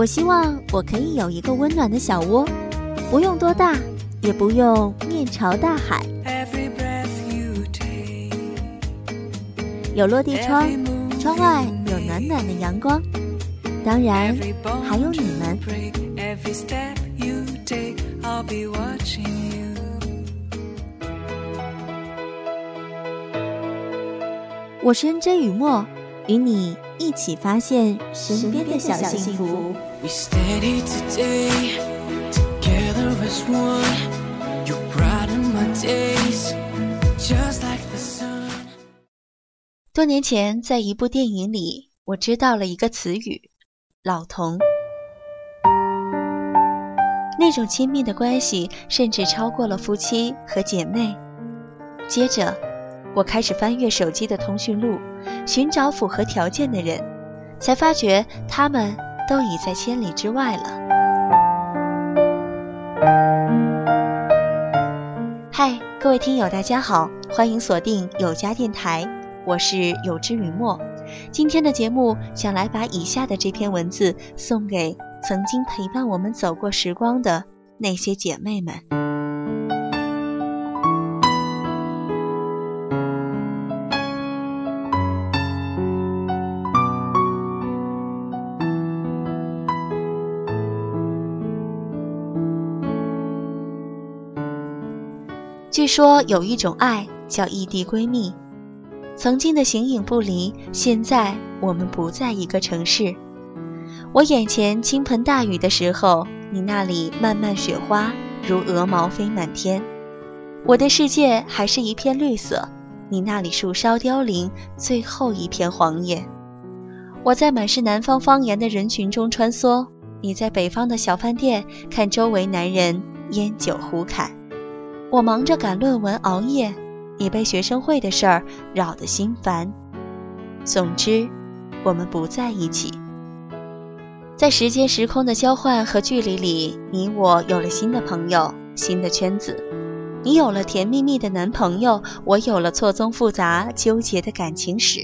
我希望我可以有一个温暖的小窝，不用多大，也不用面朝大海，有落地窗，窗外有暖暖的阳光，当然还有你们。我是 N J 雨墨，与你一起发现身边的小幸福。We stayed here today. Together as one. You brighten my days. Just like the sun. 多年前在一部电影里我知道了一个词语老同。那种亲密的关系甚至超过了夫妻和姐妹。接着我开始翻阅手机的通讯录寻找符合条件的人才发觉他们都已在千里之外了。嗨，各位听友，大家好，欢迎锁定有家电台，我是有知雨墨。今天的节目想来把以下的这篇文字送给曾经陪伴我们走过时光的那些姐妹们。据说有一种爱叫异地闺蜜，曾经的形影不离，现在我们不在一个城市。我眼前倾盆大雨的时候，你那里漫漫雪花如鹅毛飞满天。我的世界还是一片绿色，你那里树梢凋零，最后一片黄叶。我在满是南方方言的人群中穿梭，你在北方的小饭店看周围男人烟酒胡侃。我忙着赶论文熬夜，你被学生会的事儿扰得心烦。总之，我们不在一起。在时间时空的交换和距离里，你我有了新的朋友、新的圈子。你有了甜蜜蜜的男朋友，我有了错综复杂、纠结的感情史。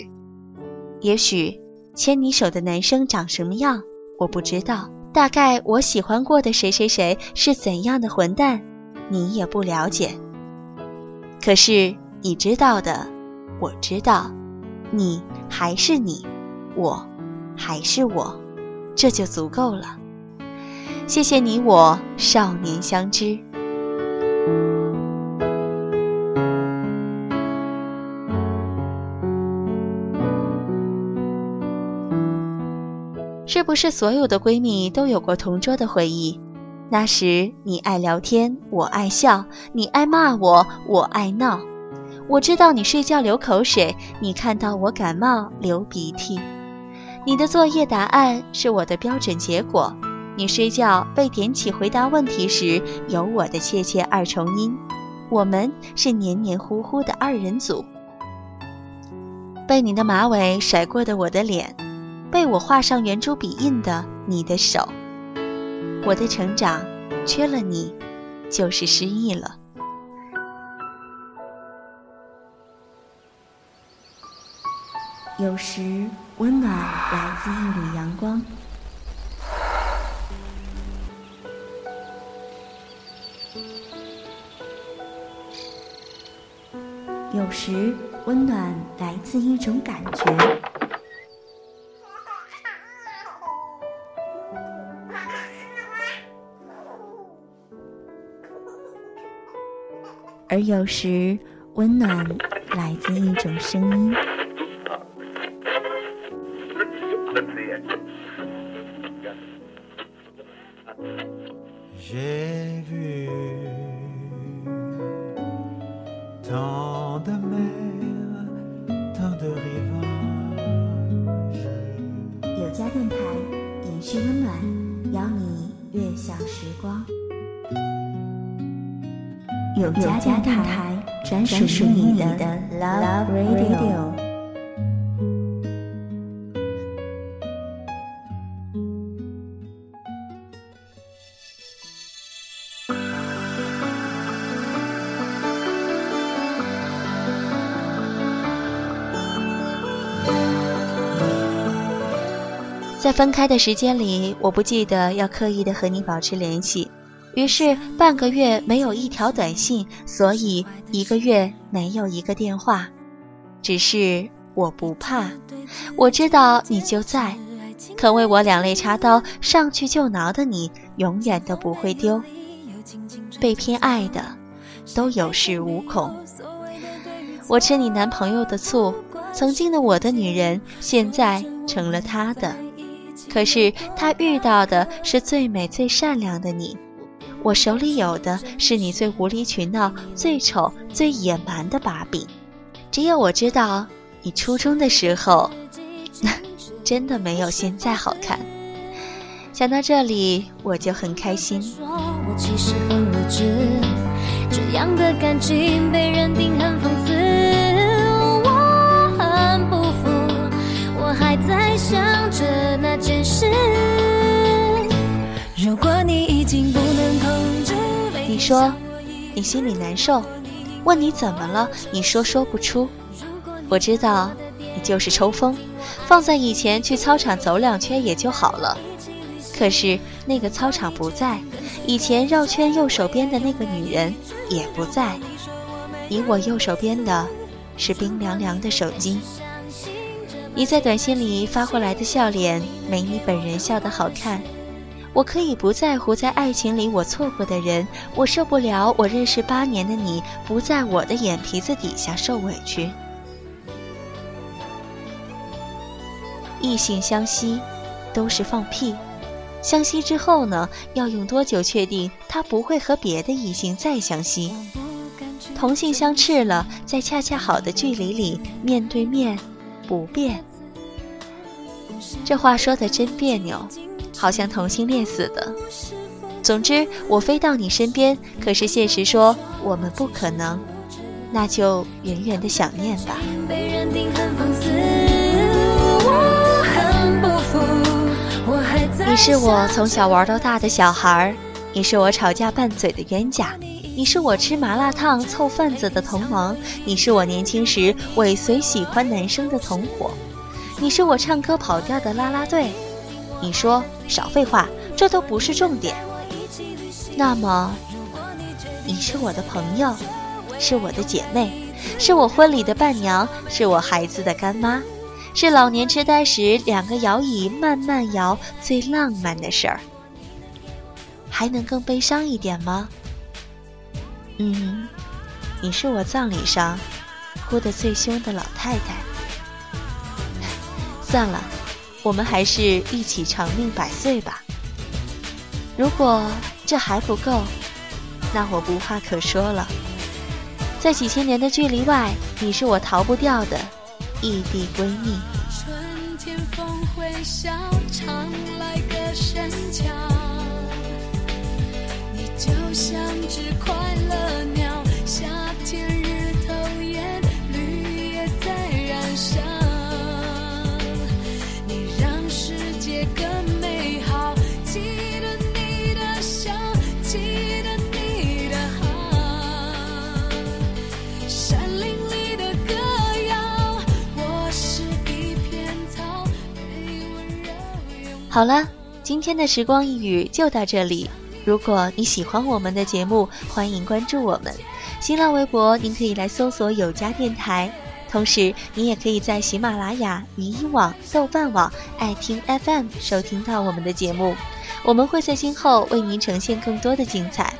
也许牵你手的男生长什么样，我不知道。大概我喜欢过的谁谁谁是怎样的混蛋。你也不了解，可是你知道的，我知道，你还是你，我还是我，这就足够了。谢谢你我少年相知，是不是所有的闺蜜都有过同桌的回忆？那时你爱聊天，我爱笑；你爱骂我，我爱闹。我知道你睡觉流口水，你看到我感冒流鼻涕。你的作业答案是我的标准结果。你睡觉被点起回答问题时，有我的切切二重音。我们是黏黏糊糊的二人组。被你的马尾甩过的我的脸，被我画上圆珠笔印的你的手。我的成长，缺了你，就是失忆了。有时温暖来自一缕阳光，有时温暖来自一种感觉。而有时，温暖来自一种声音。有家电台，专属你的 Love Radio。在分开的时间里，我不记得要刻意的和你保持联系，于是半个月没有一条短信，所以一个月没有一个电话。只是我不怕，我知道你就在，肯为我两肋插刀、上去就挠的你，永远都不会丢。被偏爱的，都有恃无恐。我吃你男朋友的醋，曾经的我的女人，现在成了他的。可是他遇到的是最美最善良的你，我手里有的是你最无理取闹、最丑最野蛮的把柄。只有我知道，你初中的时候，真的没有现在好看。想到这里，我就很开心。这样的感情被认定很说你心里难受。问你怎么了？你说说不出。我知道，你就是抽风，放在以前去操场走两圈也就好了。可是那个操场不在，以前绕圈右手边的那个女人也不在。你我右手边的，是冰凉凉的手机。你在短信里发过来的笑脸，没你本人笑得好看。我可以不在乎在爱情里我错过的人，我受不了我认识八年的你不在我的眼皮子底下受委屈。异性相吸，都是放屁。相吸之后呢，要用多久确定他不会和别的异性再相吸？同性相斥了，在恰恰好的距离里面对面，不变。这话说的真别扭。好像同性恋似的。总之，我飞到你身边，可是现实说我们不可能，那就远远的想念吧。你是我从小玩到大的小孩，你是我吵架拌嘴的冤家，你是我吃麻辣烫凑份子的同盟，你是我年轻时尾随喜欢男生的同伙，你是我唱歌跑调的啦啦队。你说少废话，这都不是重点。那么，你是我的朋友，是我的姐妹，是我婚礼的伴娘，是我孩子的干妈，是老年痴呆时两个摇椅慢慢摇最浪漫的事儿。还能更悲伤一点吗？嗯，你是我葬礼上哭得最凶的老太太。算了。我们还是一起长命百岁吧。如果这还不够，那我无话可说了。在几千年的距离外，你是我逃不掉的异地闺蜜。春天风会笑，常来个深桥。你就像只快乐鸟，夏天日头炎，绿叶在燃烧。好了，今天的时光一语就到这里。如果你喜欢我们的节目，欢迎关注我们。新浪微博您可以来搜索“有家电台”，同时您也可以在喜马拉雅、云音网、豆瓣网、爱听 FM 收听到我们的节目。我们会在今后为您呈现更多的精彩。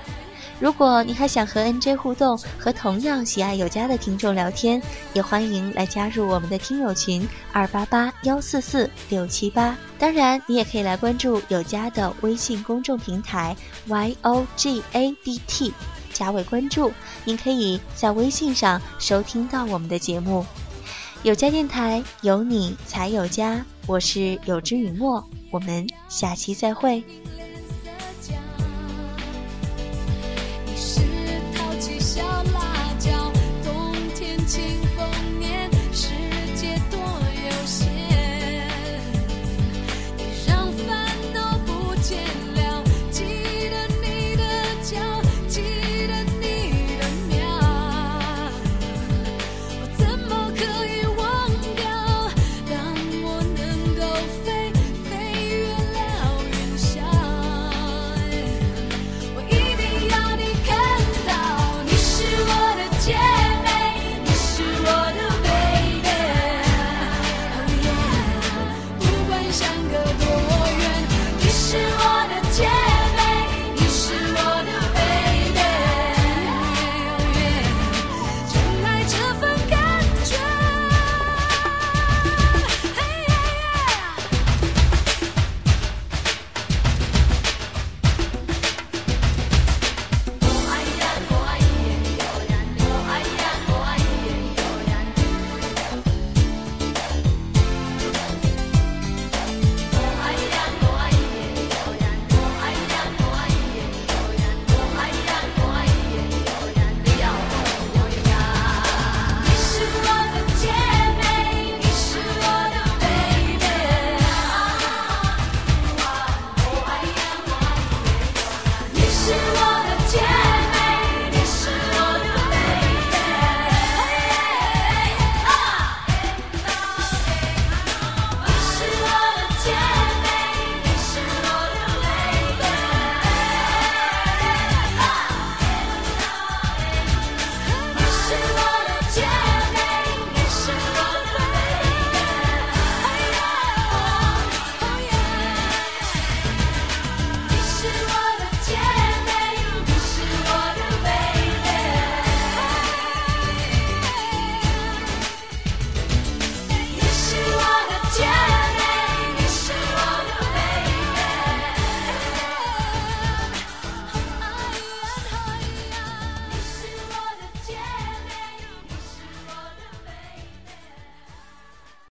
如果你还想和 NJ 互动，和同样喜爱有家的听众聊天，也欢迎来加入我们的听友群二八八幺四四六七八。当然，你也可以来关注有家的微信公众平台 Y O G A D T，加为关注。您可以在微信上收听到我们的节目。有家电台，有你才有家。我是有之雨墨，我们下期再会。